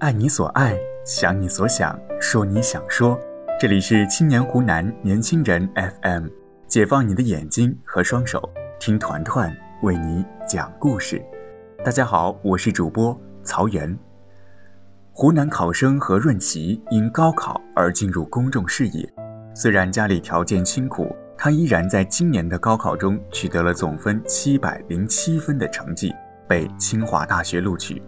爱你所爱，想你所想，说你想说。这里是青年湖南年轻人 FM，解放你的眼睛和双手，听团团为你讲故事。大家好，我是主播曹源。湖南考生何润琪因高考而进入公众视野，虽然家里条件清苦，他依然在今年的高考中取得了总分七百零七分的成绩，被清华大学录取。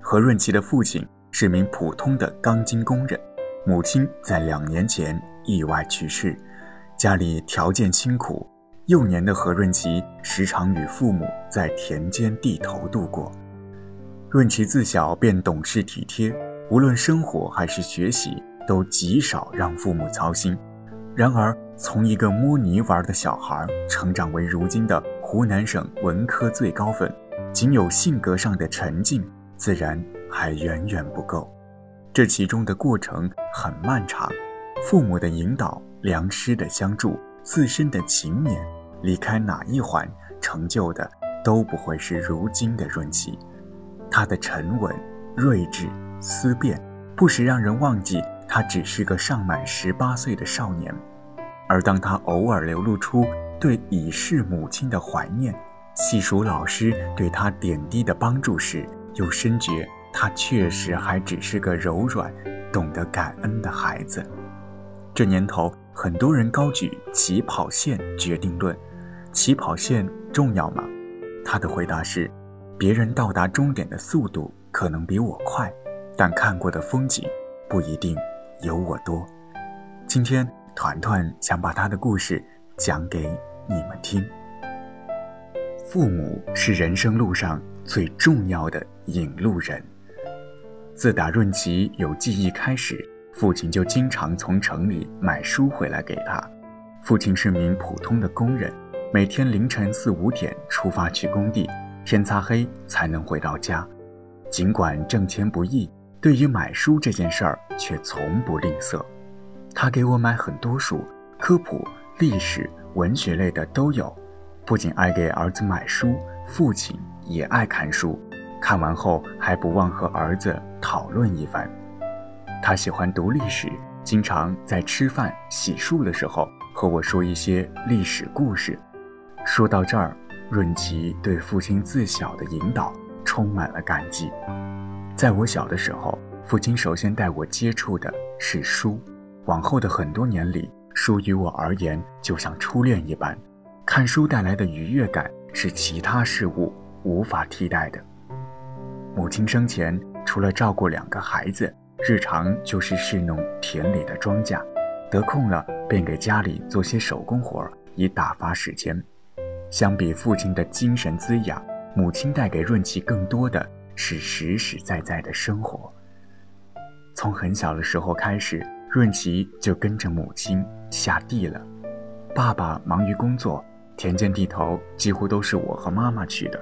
何润琪的父亲。是名普通的钢筋工人，母亲在两年前意外去世，家里条件清苦，幼年的何润琪时常与父母在田间地头度过。润琪自小便懂事体贴，无论生活还是学习，都极少让父母操心。然而，从一个摸泥玩的小孩成长为如今的湖南省文科最高分，仅有性格上的沉静，自然。还远远不够，这其中的过程很漫长，父母的引导、良师的相助、自身的勤勉，离开哪一环，成就的都不会是如今的润琪。他的沉稳、睿智、思辨，不时让人忘记他只是个尚满十八岁的少年。而当他偶尔流露出对已逝母亲的怀念，细数老师对他点滴的帮助时，又深觉。他确实还只是个柔软、懂得感恩的孩子。这年头，很多人高举起跑线决定论，起跑线重要吗？他的回答是：别人到达终点的速度可能比我快，但看过的风景不一定有我多。今天，团团想把他的故事讲给你们听。父母是人生路上最重要的引路人。自打润琪有记忆开始，父亲就经常从城里买书回来给他。父亲是名普通的工人，每天凌晨四五点出发去工地，天擦黑才能回到家。尽管挣钱不易，对于买书这件事儿却从不吝啬。他给我买很多书，科普、历史、文学类的都有。不仅爱给儿子买书，父亲也爱看书。看完后还不忘和儿子讨论一番。他喜欢读历史，经常在吃饭、洗漱的时候和我说一些历史故事。说到这儿，润琪对父亲自小的引导充满了感激。在我小的时候，父亲首先带我接触的是书，往后的很多年里，书于我而言就像初恋一般，看书带来的愉悦感是其他事物无法替代的。母亲生前除了照顾两个孩子，日常就是侍弄田里的庄稼，得空了便给家里做些手工活以打发时间。相比父亲的精神滋养，母亲带给润琪更多的是实实在在的生活。从很小的时候开始，润琪就跟着母亲下地了。爸爸忙于工作，田间地头几乎都是我和妈妈去的。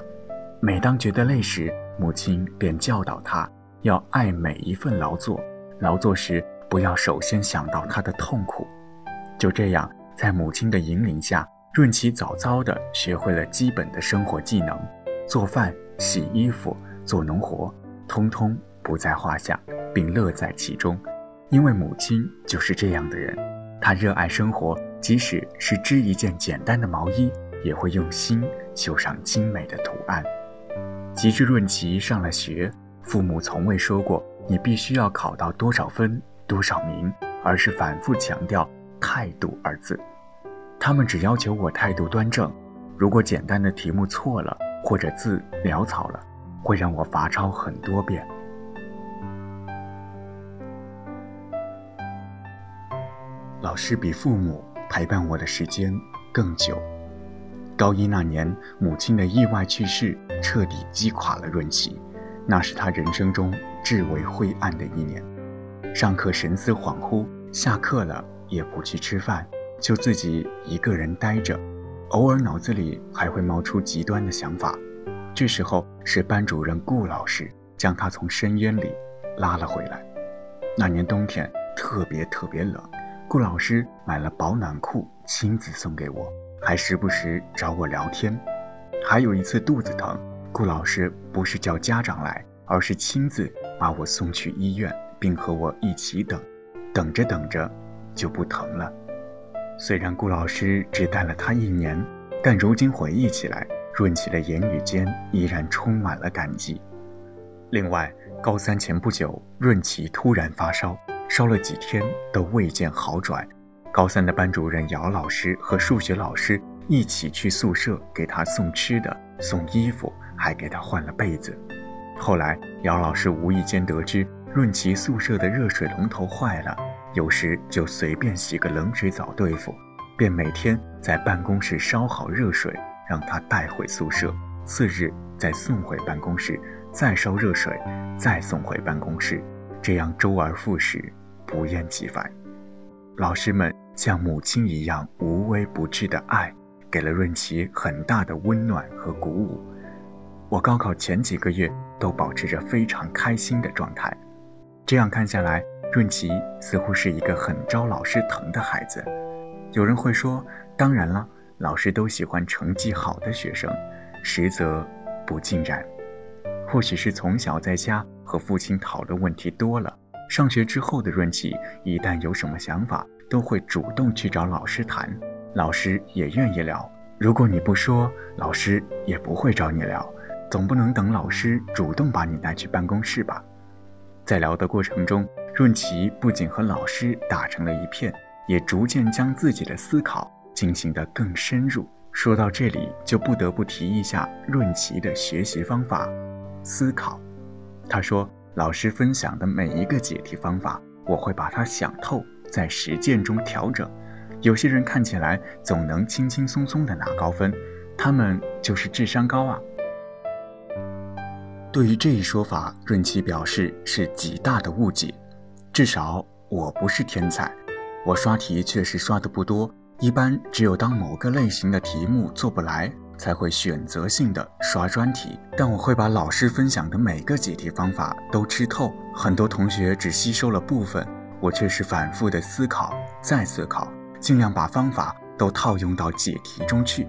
每当觉得累时，母亲便教导他要爱每一份劳作，劳作时不要首先想到他的痛苦。就这样，在母亲的引领下，润琪早早地学会了基本的生活技能，做饭、洗衣服、做农活，通通不在话下，并乐在其中。因为母亲就是这样的人，她热爱生活，即使是织一件简单的毛衣，也会用心绣上精美的图案。及至润琪上了学，父母从未说过你必须要考到多少分、多少名，而是反复强调“态度”二字。他们只要求我态度端正，如果简单的题目错了或者字潦草了，会让我罚抄很多遍。老师比父母陪伴我的时间更久。高一那年，母亲的意外去世彻底击垮了润琪，那是他人生中至为灰暗的一年。上课神思恍惚，下课了也不去吃饭，就自己一个人呆着，偶尔脑子里还会冒出极端的想法。这时候是班主任顾老师将他从深渊里拉了回来。那年冬天特别特别冷，顾老师买了保暖裤亲自送给我。还时不时找我聊天，还有一次肚子疼，顾老师不是叫家长来，而是亲自把我送去医院，并和我一起等。等着等着，就不疼了。虽然顾老师只带了他一年，但如今回忆起来，润琪的言语间依然充满了感激。另外，高三前不久，润琪突然发烧，烧了几天都未见好转。高三的班主任姚老师和数学老师一起去宿舍给他送吃的、送衣服，还给他换了被子。后来，姚老师无意间得知润琪宿舍的热水龙头坏了。有时就随便洗个冷水澡对付，便每天在办公室烧好热水，让他带回宿舍，次日再送回办公室，再烧热水，再送回办公室，这样周而复始，不厌其烦。老师们像母亲一样无微不至的爱，给了润琪很大的温暖和鼓舞。我高考前几个月都保持着非常开心的状态，这样看下来。润琪似乎是一个很招老师疼的孩子。有人会说：“当然了，老师都喜欢成绩好的学生。”实则不尽然。或许是从小在家和父亲讨论问题多了，上学之后的润琪一旦有什么想法，都会主动去找老师谈，老师也愿意聊。如果你不说，老师也不会找你聊。总不能等老师主动把你带去办公室吧？在聊的过程中。润琪不仅和老师打成了一片，也逐渐将自己的思考进行得更深入。说到这里，就不得不提一下润琪的学习方法——思考。他说：“老师分享的每一个解题方法，我会把它想透，在实践中调整。有些人看起来总能轻轻松松地拿高分，他们就是智商高啊。”对于这一说法，润琪表示是极大的误解。至少我不是天才，我刷题确实刷的不多，一般只有当某个类型的题目做不来，才会选择性的刷专题。但我会把老师分享的每个解题方法都吃透，很多同学只吸收了部分，我却是反复的思考，再思考，尽量把方法都套用到解题中去。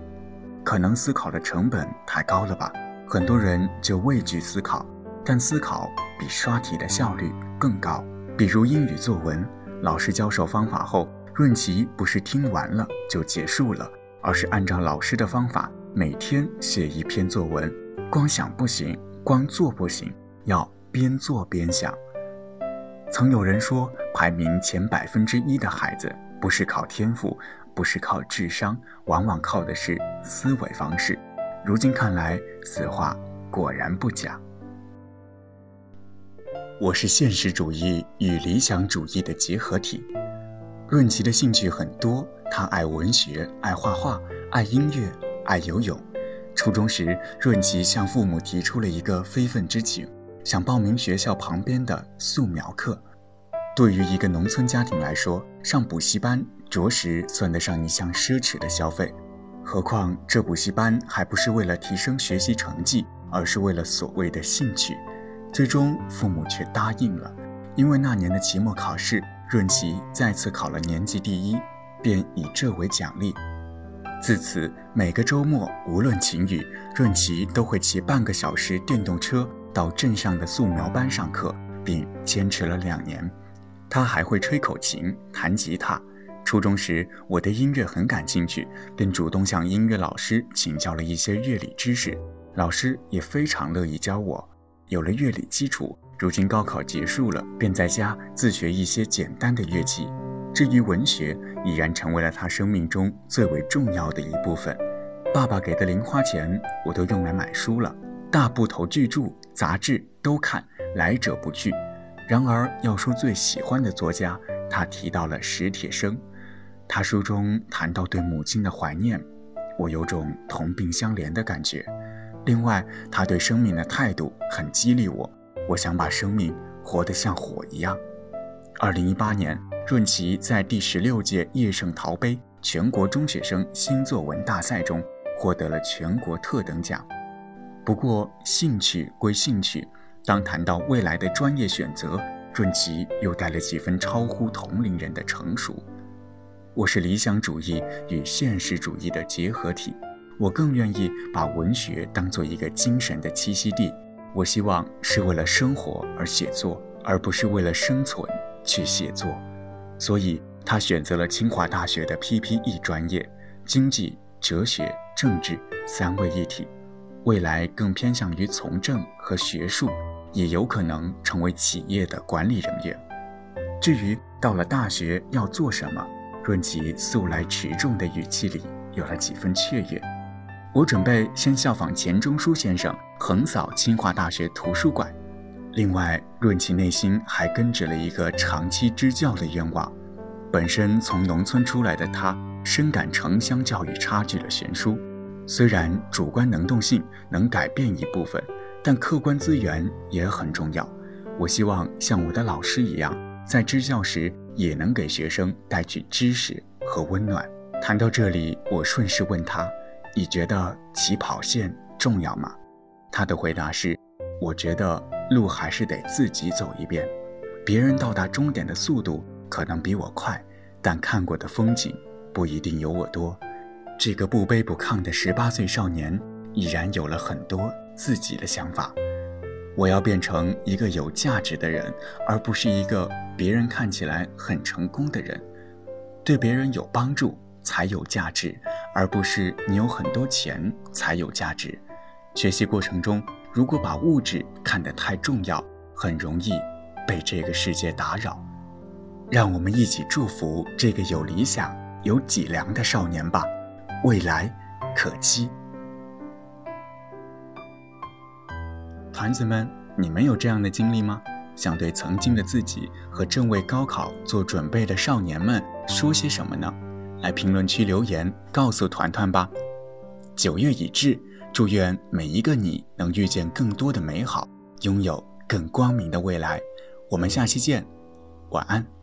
可能思考的成本太高了吧，很多人就畏惧思考，但思考比刷题的效率更高。比如英语作文，老师教授方法后，润琪不是听完了就结束了，而是按照老师的方法，每天写一篇作文。光想不行，光做不行，要边做边想。曾有人说，排名前百分之一的孩子，不是靠天赋，不是靠智商，往往靠的是思维方式。如今看来，此话果然不假。我是现实主义与理想主义的结合体。润琪的兴趣很多，他爱文学，爱画画，爱音乐，爱游泳。初中时，润琪向父母提出了一个非分之请，想报名学校旁边的素描课。对于一个农村家庭来说，上补习班着实算得上一项奢侈的消费。何况这补习班还不是为了提升学习成绩，而是为了所谓的兴趣。最终，父母却答应了，因为那年的期末考试，润琪再次考了年级第一，便以这为奖励。自此，每个周末无论晴雨，润琪都会骑半个小时电动车到镇上的素描班上课，并坚持了两年。他还会吹口琴、弹吉他。初中时，我对音乐很感兴趣，便主动向音乐老师请教了一些乐理知识，老师也非常乐意教我。有了乐理基础，如今高考结束了，便在家自学一些简单的乐器。至于文学，已然成为了他生命中最为重要的一部分。爸爸给的零花钱，我都用来买书了，大部头巨著、杂志都看，来者不拒。然而，要说最喜欢的作家，他提到了史铁生。他书中谈到对母亲的怀念，我有种同病相怜的感觉。另外，他对生命的态度很激励我。我想把生命活得像火一样。二零一八年，润琪在第十六届叶圣陶杯全国中学生新作文大赛中获得了全国特等奖。不过，兴趣归兴趣，当谈到未来的专业选择，润琪又带了几分超乎同龄人的成熟。我是理想主义与现实主义的结合体。我更愿意把文学当做一个精神的栖息地，我希望是为了生活而写作，而不是为了生存去写作。所以，他选择了清华大学的 PPE 专业，经济、哲学、政治三位一体，未来更偏向于从政和学术，也有可能成为企业的管理人员。至于到了大学要做什么，润其素来持重的语气里有了几分雀跃。我准备先效仿钱钟书先生，横扫清华大学图书馆。另外，润其内心还根植了一个长期支教的愿望。本身从农村出来的他，深感城乡教育差距的悬殊。虽然主观能动性能改变一部分，但客观资源也很重要。我希望像我的老师一样。在支教时，也能给学生带去知识和温暖。谈到这里，我顺势问他：“你觉得起跑线重要吗？”他的回答是：“我觉得路还是得自己走一遍。别人到达终点的速度可能比我快，但看过的风景不一定有我多。”这个不卑不亢的十八岁少年，已然有了很多自己的想法。我要变成一个有价值的人，而不是一个别人看起来很成功的人。对别人有帮助才有价值，而不是你有很多钱才有价值。学习过程中，如果把物质看得太重要，很容易被这个世界打扰。让我们一起祝福这个有理想、有脊梁的少年吧，未来可期。团子们，你们有这样的经历吗？想对曾经的自己和正为高考做准备的少年们说些什么呢？来评论区留言告诉团团吧。九月已至，祝愿每一个你能遇见更多的美好，拥有更光明的未来。我们下期见，晚安。